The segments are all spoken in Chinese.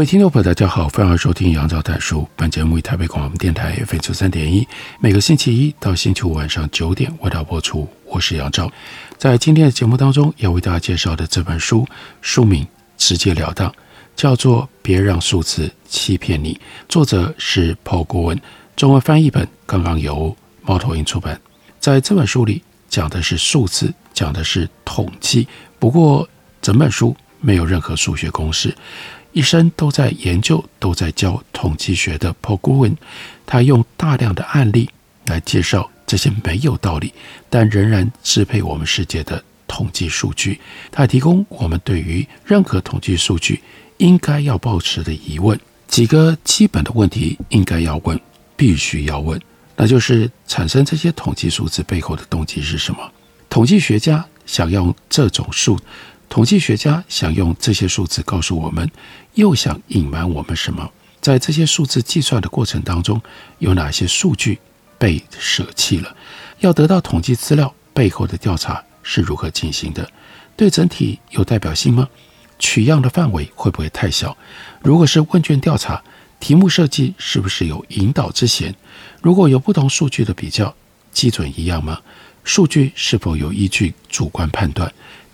各位听众朋友，大家好，欢迎收听杨照谈书。本节目以台北广播电台 FM 九三点一，每个星期一到星期五晚上九点为大家播出。我是杨照，在今天的节目当中要为大家介绍的这本书，书名直截了当，叫做《别让数字欺骗你》，作者是 Paul g o n 中文翻译本刚刚由猫头鹰出版。在这本书里讲的是数字，讲的是统计，不过整本书没有任何数学公式。一生都在研究、都在教统计学的 Paul Gruen，他用大量的案例来介绍这些没有道理但仍然支配我们世界的统计数据。他提供我们对于任何统计数据应该要保持的疑问，几个基本的问题应该要问，必须要问，那就是产生这些统计数字背后的动机是什么？统计学家想用这种数。统计学家想用这些数字告诉我们，又想隐瞒我们什么？在这些数字计算的过程当中，有哪些数据被舍弃了？要得到统计资料背后的调查是如何进行的？对整体有代表性吗？取样的范围会不会太小？如果是问卷调查，题目设计是不是有引导之嫌？如果有不同数据的比较，基准一样吗？数据是否有依据主观判断？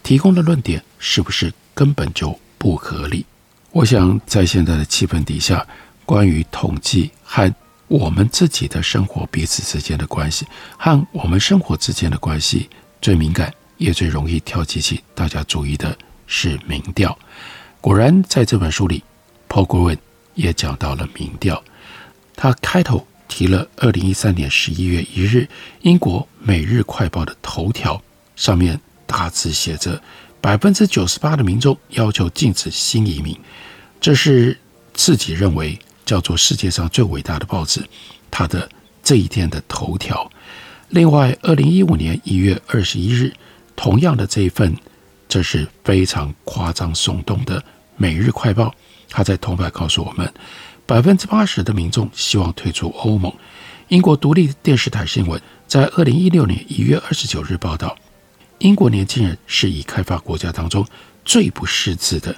提供的论点是不是根本就不合理？我想在现在的气氛底下，关于统计和我们自己的生活彼此之间的关系，和我们生活之间的关系，最敏感也最容易挑起起大家注意的是民调。果然，在这本书里，Paul Gruen 也讲到了民调。他开头提了二零一三年十一月一日英国《每日快报》的头条上面。大字写着：百分之九十八的民众要求禁止新移民，这是自己认为叫做世界上最伟大的报纸，它的这一天的头条。另外，二零一五年一月二十一日，同样的这一份，这是非常夸张耸动的《每日快报》，它在头版告诉我们，百分之八十的民众希望退出欧盟。英国独立电视台新闻在二零一六年一月二十九日报道。英国年轻人是已开发国家当中最不识字的。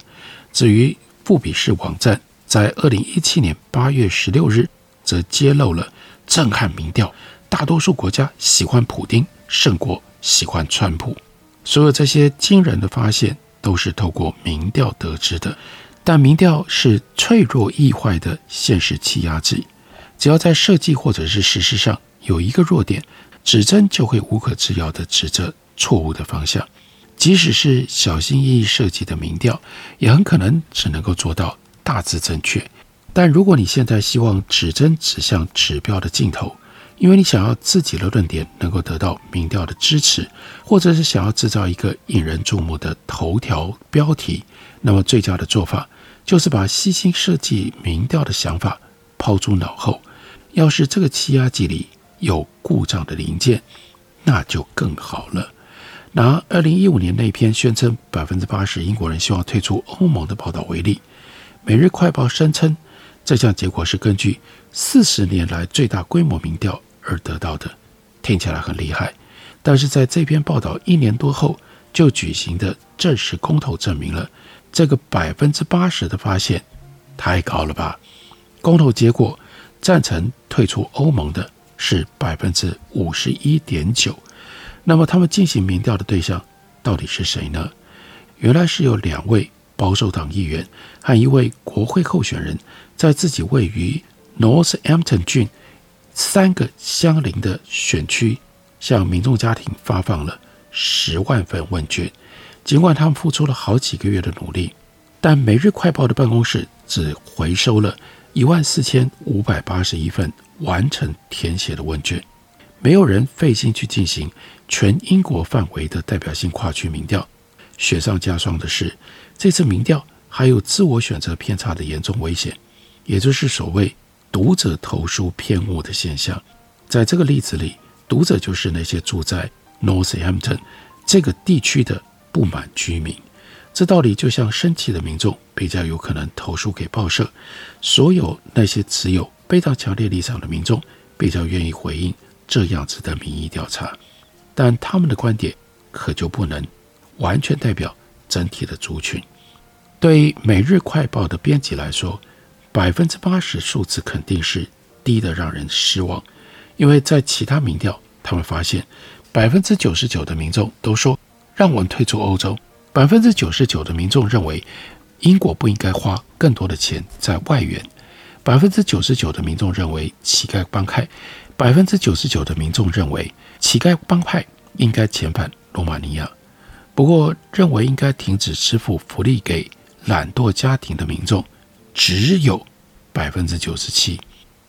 至于富比士网站，在二零一七年八月十六日，则揭露了震撼民调：大多数国家喜欢普丁胜过喜欢川普。所有这些惊人的发现都是透过民调得知的。但民调是脆弱易坏的现实气压剂，只要在设计或者是实施上有一个弱点，指针就会无可置疑地指着。错误的方向，即使是小心翼翼设计的民调，也很可能只能够做到大致正确。但如果你现在希望指针指向指标的尽头，因为你想要自己的论点能够得到民调的支持，或者是想要制造一个引人注目的头条标题，那么最佳的做法就是把细心设计民调的想法抛诸脑后。要是这个气压计里有故障的零件，那就更好了。拿二零一五年那篇宣称百分之八十英国人希望退出欧盟的报道为例，《每日快报》声称这项结果是根据四十年来最大规模民调而得到的，听起来很厉害。但是在这篇报道一年多后就举行的正式公投证明了这个百分之八十的发现太高了吧？公投结果赞成退出欧盟的是百分之五十一点九。那么他们进行民调的对象到底是谁呢？原来是有两位保守党议员和一位国会候选人，在自己位于 Northampton 郡三个相邻的选区，向民众家庭发放了十万份问卷。尽管他们付出了好几个月的努力，但《每日快报》的办公室只回收了一万四千五百八十一份完成填写的问卷，没有人费心去进行。全英国范围的代表性跨区民调，雪上加霜的是，这次民调还有自我选择偏差的严重危险，也就是所谓读者投书偏误的现象。在这个例子里，读者就是那些住在 Northampton 这个地区的不满居民。这道理就像生气的民众比较有可能投书给报社，所有那些持有非常强烈立场的民众比较愿意回应这样子的民意调查，但他们的观点可就不能完全代表整体的族群。对《每日快报》的编辑来说，百分之八十数字肯定是低得让人失望，因为在其他民调，他们发现百分之九十九的民众都说让我们退出欧洲。百分之九十九的民众认为，英国不应该花更多的钱在外援。百分之九十九的民众认为，乞丐帮派。百分之九十九的民众认为，乞丐帮派应该遣返罗马尼亚。不过，认为应该停止支付福利给懒惰家庭的民众，只有百分之九十七。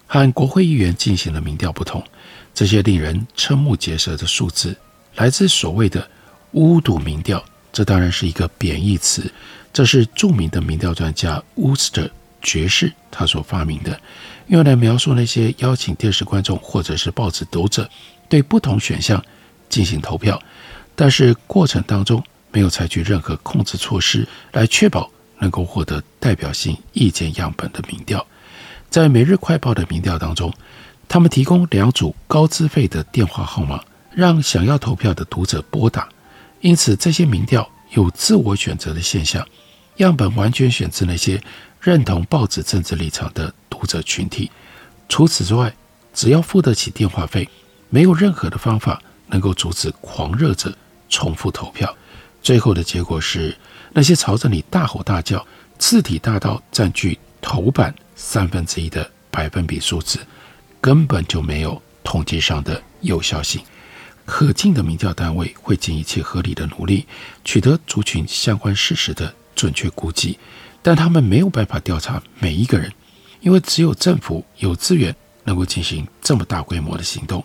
和国会议员进行的民调不同，这些令人瞠目结舌的数字来自所谓的巫毒民调。这当然是一个贬义词，这是著名的民调专家乌斯特爵士他所发明的，用来描述那些邀请电视观众或者是报纸读者对不同选项进行投票，但是过程当中没有采取任何控制措施来确保能够获得代表性意见样本的民调。在《每日快报》的民调当中，他们提供两组高资费的电话号码，让想要投票的读者拨打。因此，这些民调有自我选择的现象，样本完全选自那些认同报纸政治立场的读者群体。除此之外，只要付得起电话费，没有任何的方法能够阻止狂热者重复投票。最后的结果是，那些朝着你大吼大叫、字体大到占据头版三分之一的百分比数字，根本就没有统计上的有效性。可敬的民调单位会尽一切合理的努力取得族群相关事实的准确估计，但他们没有办法调查每一个人，因为只有政府有资源能够进行这么大规模的行动。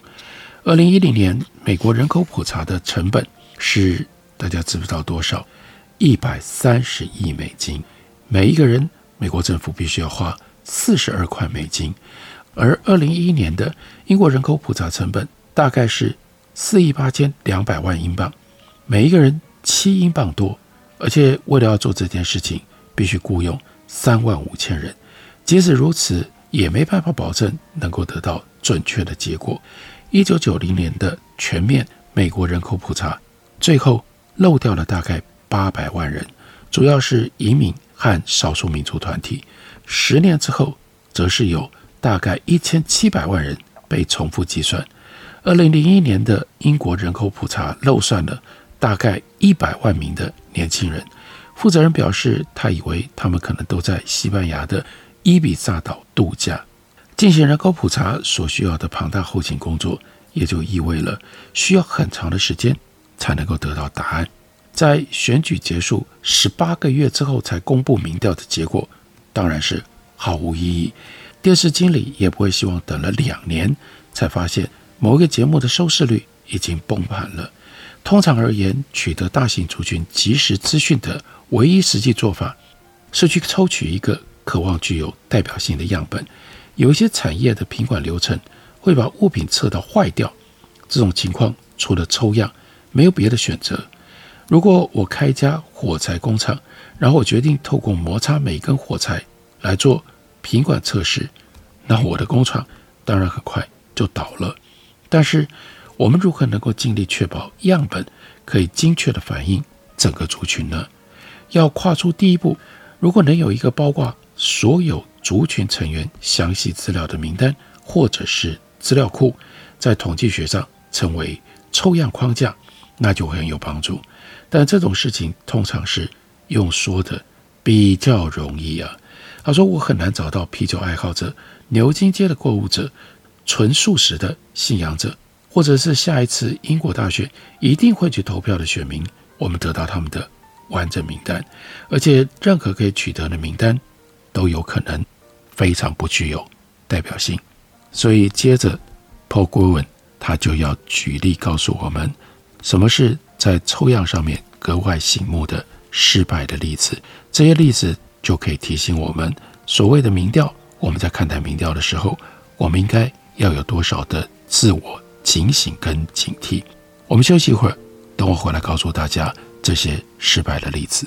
二零一零年美国人口普查的成本是大家知不知道多少？一百三十亿美金，每一个人美国政府必须要花四十二块美金，而二零一一年的英国人口普查成本大概是。四亿八千两百万英镑，每一个人七英镑多，而且为了要做这件事情，必须雇佣三万五千人。即使如此，也没办法保证能够得到准确的结果。一九九零年的全面美国人口普查，最后漏掉了大概八百万人，主要是移民和少数民族团体。十年之后，则是有大概一千七百万人被重复计算。二零零一年的英国人口普查漏算了大概一百万名的年轻人。负责人表示，他以为他们可能都在西班牙的伊比萨岛度假。进行人口普查所需要的庞大后勤工作，也就意味了需要很长的时间才能够得到答案。在选举结束十八个月之后才公布民调的结果，当然是毫无意义。电视经理也不会希望等了两年才发现。某一个节目的收视率已经崩盘了。通常而言，取得大型族群即时资讯的唯一实际做法，是去抽取一个渴望具有代表性的样本。有一些产业的品管流程会把物品测到坏掉，这种情况除了抽样，没有别的选择。如果我开一家火柴工厂，然后我决定透过摩擦每根火柴来做品管测试，那我的工厂当然很快就倒了。但是，我们如何能够尽力确保样本可以精确地反映整个族群呢？要跨出第一步，如果能有一个包括所有族群成员详细资料的名单或者是资料库，在统计学上称为抽样框架，那就会很有帮助。但这种事情通常是用说的比较容易啊。他说：“我很难找到啤酒爱好者、牛津街的购物者。”纯素食的信仰者，或者是下一次英国大选一定会去投票的选民，我们得到他们的完整名单，而且任何可以取得的名单都有可能非常不具有代表性。所以接着，Paul Gruen 他就要举例告诉我们，什么是在抽样上面格外醒目的失败的例子。这些例子就可以提醒我们，所谓的民调，我们在看待民调的时候，我们应该要有多少的自我警醒跟警惕。我们休息一会儿，等我回来告诉大家这些失败的例子。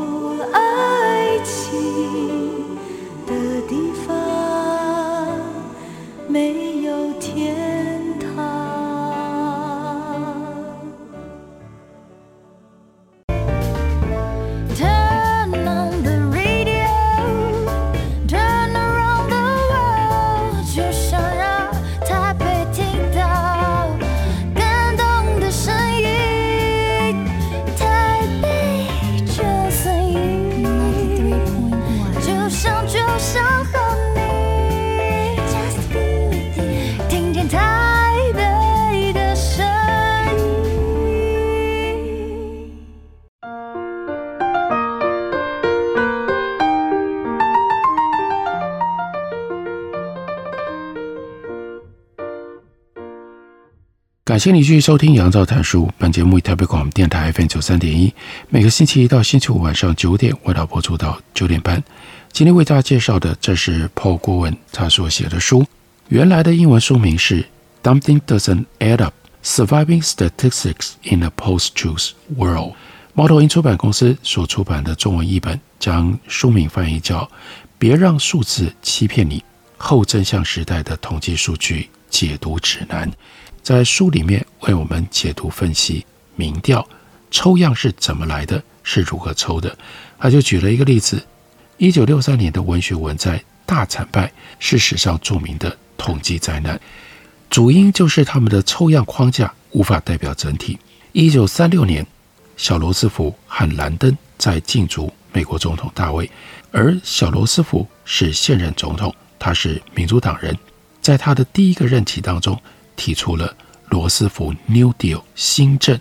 感谢你继续收听《杨照谈书》。本节目以台北广播电台 FM 九三点一，每个星期一到星期五晚上九点，为大家播出到九点半。今天为大家介绍的，这是 Paul 郭文他所写的书。原来的英文书名是《Something Doesn't Add Up: Surviving Statistics in a Post-Truth World》。猫头鹰出版公司所出版的中文译本，将书名翻译叫《别让数字欺骗你：后真相时代的统计数据解读指南》。在书里面为我们解读分析民调抽样是怎么来的，是如何抽的。他就举了一个例子：一九六三年的文学文摘大惨败，是史上著名的统计灾难，主因就是他们的抽样框架无法代表整体。一九三六年，小罗斯福和兰登在竞逐美国总统大位，而小罗斯福是现任总统，他是民主党人，在他的第一个任期当中。提出了罗斯福 New Deal 新政，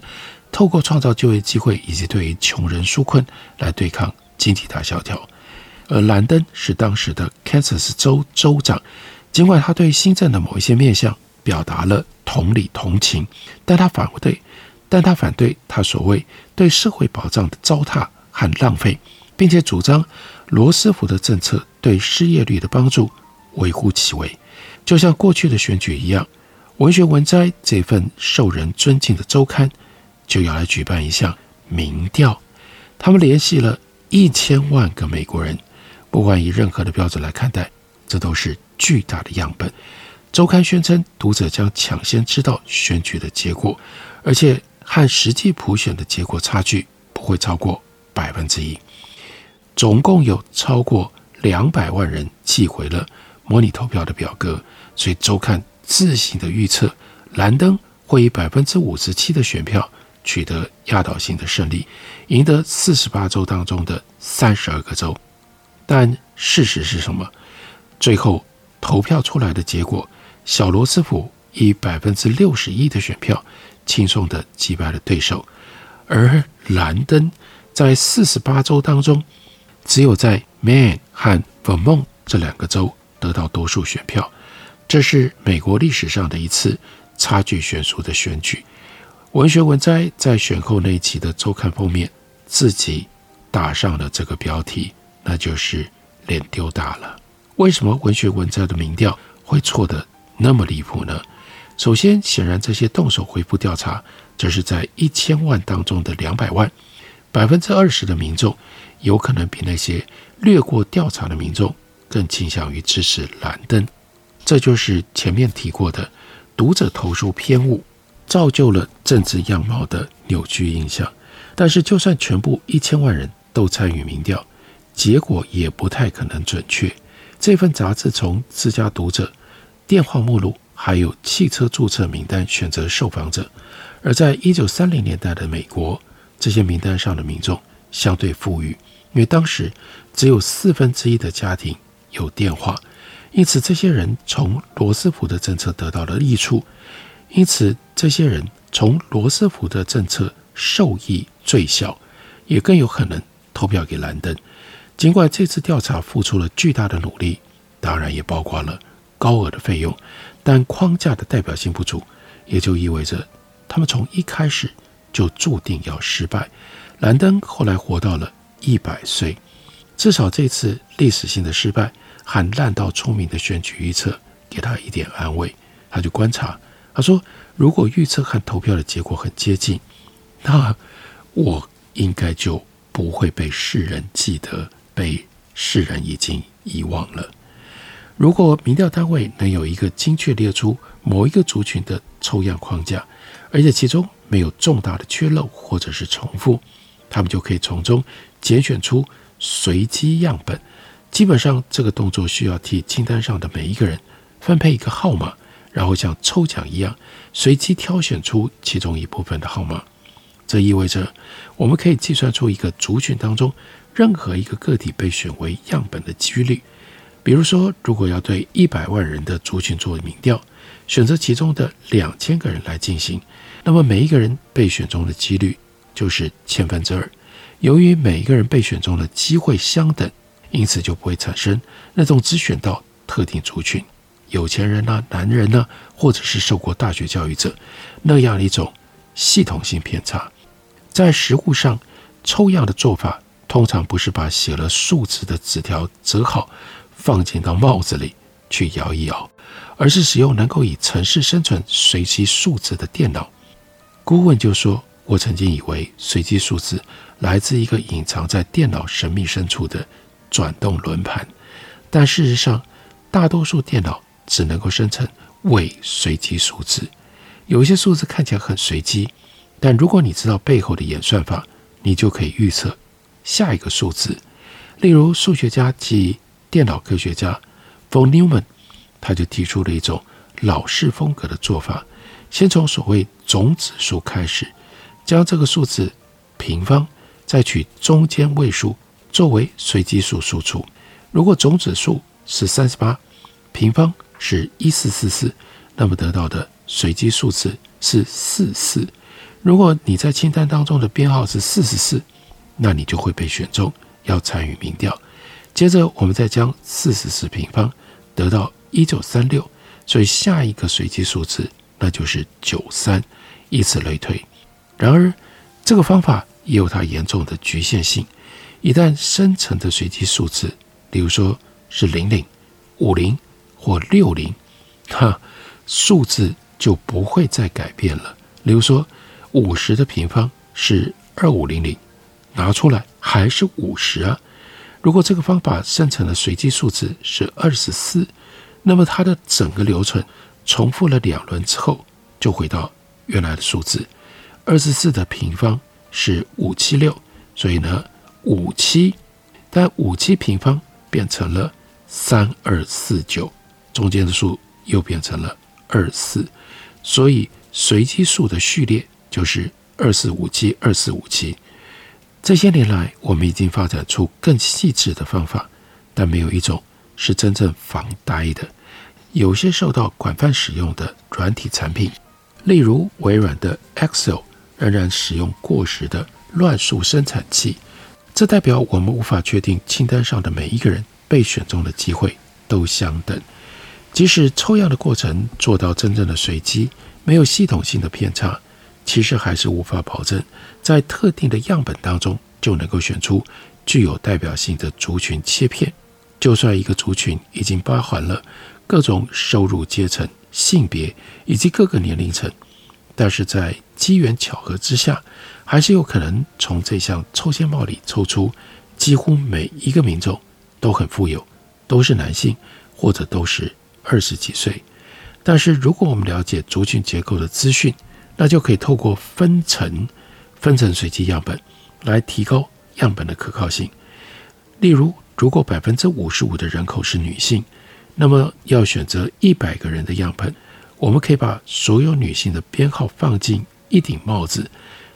透过创造就业机会以及对于穷人纾困来对抗经济大萧条。而兰登是当时的 Kansas 州州长，尽管他对新政的某一些面向表达了同理同情，但他反对，但他反对他所谓对社会保障的糟蹋和浪费，并且主张罗斯福的政策对失业率的帮助微乎其微，就像过去的选举一样。文学文摘这份受人尊敬的周刊，就要来举办一项民调。他们联系了一千万个美国人，不管以任何的标准来看待，这都是巨大的样本。周刊宣称，读者将抢先知道选举的结果，而且和实际普选的结果差距不会超过百分之一。总共有超过两百万人寄回了模拟投票的表格，所以周刊。自行的预测，兰登会以百分之五十七的选票取得压倒性的胜利，赢得四十八州当中的三十二个州。但事实是什么？最后投票出来的结果，小罗斯福以百分之六十一的选票轻松地击败了对手，而兰登在四十八州当中，只有在 Maine 和 Vermont 这两个州得到多数选票。这是美国历史上的一次差距悬殊的选举。文学文摘在选后那一期的周刊封面自己打上了这个标题，那就是“脸丢大了”。为什么文学文摘的民调会错得那么离谱呢？首先，显然这些动手回复调查，这是在一千万当中的两百万，百分之二十的民众有可能比那些略过调查的民众更倾向于支持兰登。这就是前面提过的读者投诉偏误造就了政治样貌的扭曲印象。但是，就算全部一千万人都参与民调，结果也不太可能准确。这份杂志从自家读者、电话目录还有汽车注册名单选择受访者，而在一九三零年代的美国，这些名单上的民众相对富裕，因为当时只有四分之一的家庭有电话，因此这些人从罗斯福的政策得到了益处，因此这些人从罗斯福的政策受益最小，也更有可能投票给兰登。尽管这次调查付出了巨大的努力，当然也包括了高额的费用，但框架的代表性不足，也就意味着。他们从一开始就注定要失败。兰登后来活到了一百岁，至少这次历史性的失败和烂到聪明的选举预测给他一点安慰。他就观察，他说：“如果预测和投票的结果很接近，那我应该就不会被世人记得，被世人已经遗忘了。如果民调单位能有一个精确列出某一个族群的抽样框架。”而且其中没有重大的缺漏或者是重复，他们就可以从中拣选出随机样本。基本上，这个动作需要替清单上的每一个人分配一个号码，然后像抽奖一样随机挑选出其中一部分的号码。这意味着我们可以计算出一个族群当中任何一个个体被选为样本的几率。比如说，如果要对一百万人的族群做民调，选择其中的两千个人来进行。那么每一个人被选中的几率就是千分之二。由于每一个人被选中的机会相等，因此就不会产生那种只选到特定族群、有钱人呐、男人呐、或者是受过大学教育者那样一种系统性偏差。在实务上，抽样的做法通常不是把写了数字的纸条折好放进到帽子里去摇一摇，而是使用能够以程式生存随机数字的电脑。顾问就说：“我曾经以为随机数字来自一个隐藏在电脑神秘深处的转动轮盘，但事实上，大多数电脑只能够生成伪随机数字。有一些数字看起来很随机，但如果你知道背后的演算法，你就可以预测下一个数字。例如，数学家及电脑科学家 von Neumann，他就提出了一种老式风格的做法。”先从所谓总指数开始，将这个数字平方，再取中间位数作为随机数输出。如果总指数是三十八，平方是一四四四，那么得到的随机数字是四四。如果你在清单当中的编号是四十四，那你就会被选中，要参与民调。接着我们再将四十四平方得到一九三六，所以下一个随机数字。那就是九三，以此类推。然而，这个方法也有它严重的局限性。一旦生成的随机数字，比如说是零零、五零或六零，哈，数字就不会再改变了。比如说，五十的平方是二五零零，拿出来还是五十啊。如果这个方法生成的随机数字是二十四，那么它的整个流程。重复了两轮之后，就回到原来的数字。二十四的平方是五七六，所以呢，五七，但五七平方变成了三二四九，中间的数又变成了二四，所以随机数的序列就是二四五七二四五七。这些年来，我们已经发展出更细致的方法，但没有一种是真正防呆的。有些受到广泛使用的软体产品，例如微软的 Excel，仍然使用过时的乱数生产器。这代表我们无法确定清单上的每一个人被选中的机会都相等。即使抽样的过程做到真正的随机，没有系统性的偏差，其实还是无法保证在特定的样本当中就能够选出具有代表性的族群切片。就算一个族群已经包含了。各种收入阶层、性别以及各个年龄层，但是在机缘巧合之下，还是有可能从这项抽签帽里抽出几乎每一个民众都很富有，都是男性或者都是二十几岁。但是如果我们了解族群结构的资讯，那就可以透过分层、分层随机样本来提高样本的可靠性。例如，如果百分之五十五的人口是女性，那么要选择一百个人的样本，我们可以把所有女性的编号放进一顶帽子，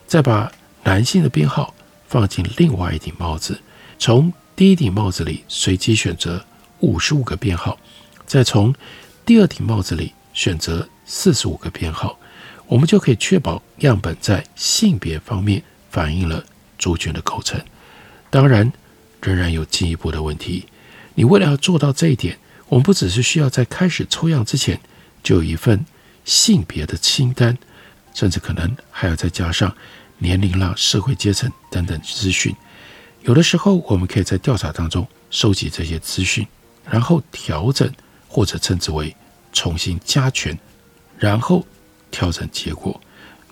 再把男性的编号放进另外一顶帽子，从第一顶帽子里随机选择五十五个编号，再从第二顶帽子里选择四十五个编号，我们就可以确保样本在性别方面反映了族群的构成。当然，仍然有进一步的问题。你为了要做到这一点，我们不只是需要在开始抽样之前就有一份性别的清单，甚至可能还要再加上年龄啦、社会阶层等等资讯。有的时候，我们可以在调查当中收集这些资讯，然后调整或者称之为重新加权，然后调整结果，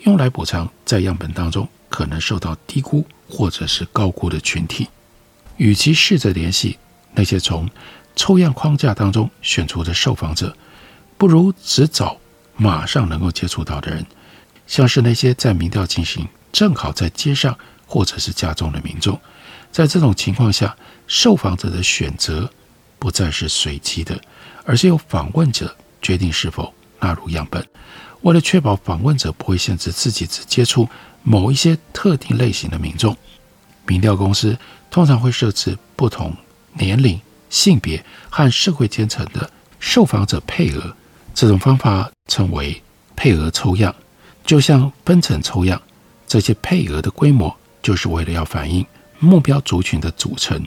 用来补偿在样本当中可能受到低估或者是高估的群体。与其试着联系那些从抽样框架当中选出的受访者，不如只找马上能够接触到的人，像是那些在民调进行正好在街上或者是家中的民众。在这种情况下，受访者的选择不再是随机的，而是由访问者决定是否纳入样本。为了确保访问者不会限制自己只接触某一些特定类型的民众，民调公司。通常会设置不同年龄、性别和社会阶层的受访者配额，这种方法称为配额抽样。就像分层抽样，这些配额的规模就是为了要反映目标族群的组成。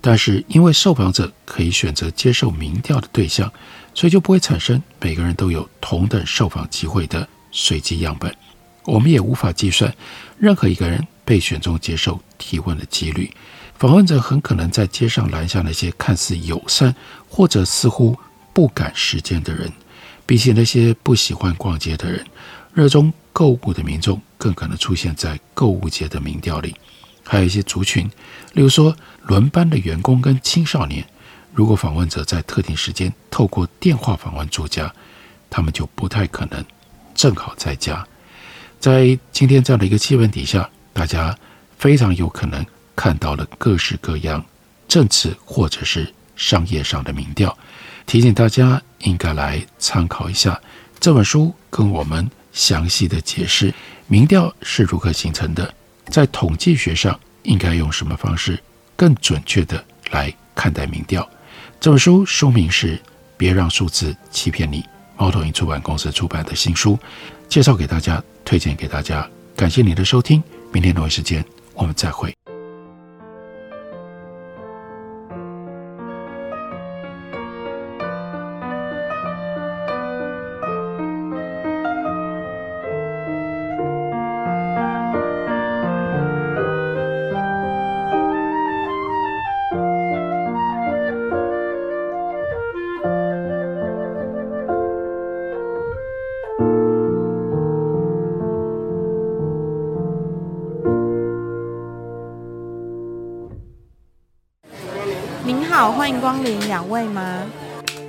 但是因为受访者可以选择接受民调的对象，所以就不会产生每个人都有同等受访机会的随机样本。我们也无法计算任何一个人被选中接受提问的几率。访问者很可能在街上拦下那些看似友善或者似乎不赶时间的人，比起那些不喜欢逛街的人，热衷购物的民众更可能出现在购物节的民调里。还有一些族群，例如说轮班的员工跟青少年，如果访问者在特定时间透过电话访问住家，他们就不太可能正好在家。在今天这样的一个气氛底下，大家非常有可能。看到了各式各样政治或者是商业上的民调，提醒大家应该来参考一下这本书，跟我们详细的解释民调是如何形成的，在统计学上应该用什么方式更准确的来看待民调。这本书书名是《别让数字欺骗你》，猫头鹰出版公司出版的新书，介绍给大家，推荐给大家。感谢您的收听，明天同一时间我们再会。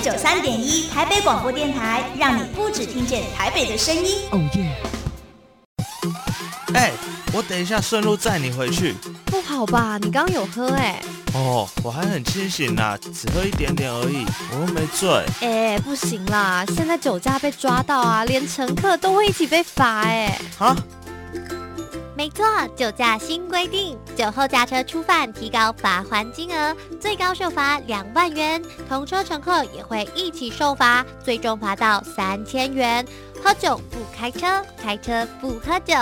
FM 九三点一台北广播电台，让你不只听见台北的声音。哦耶！哎，我等一下顺路载你回去。不好吧？你刚刚有喝哎。哦，我还很清醒啦，只喝一点点而已，我又没醉。哎，不行啦，现在酒驾被抓到啊，连乘客都会一起被罚哎。啊？没错，酒驾新规定，酒后驾车初犯提高罚还金额，最高受罚两万元，同车乘客也会一起受罚，最终罚到三千元。喝酒不开车，开车不喝酒。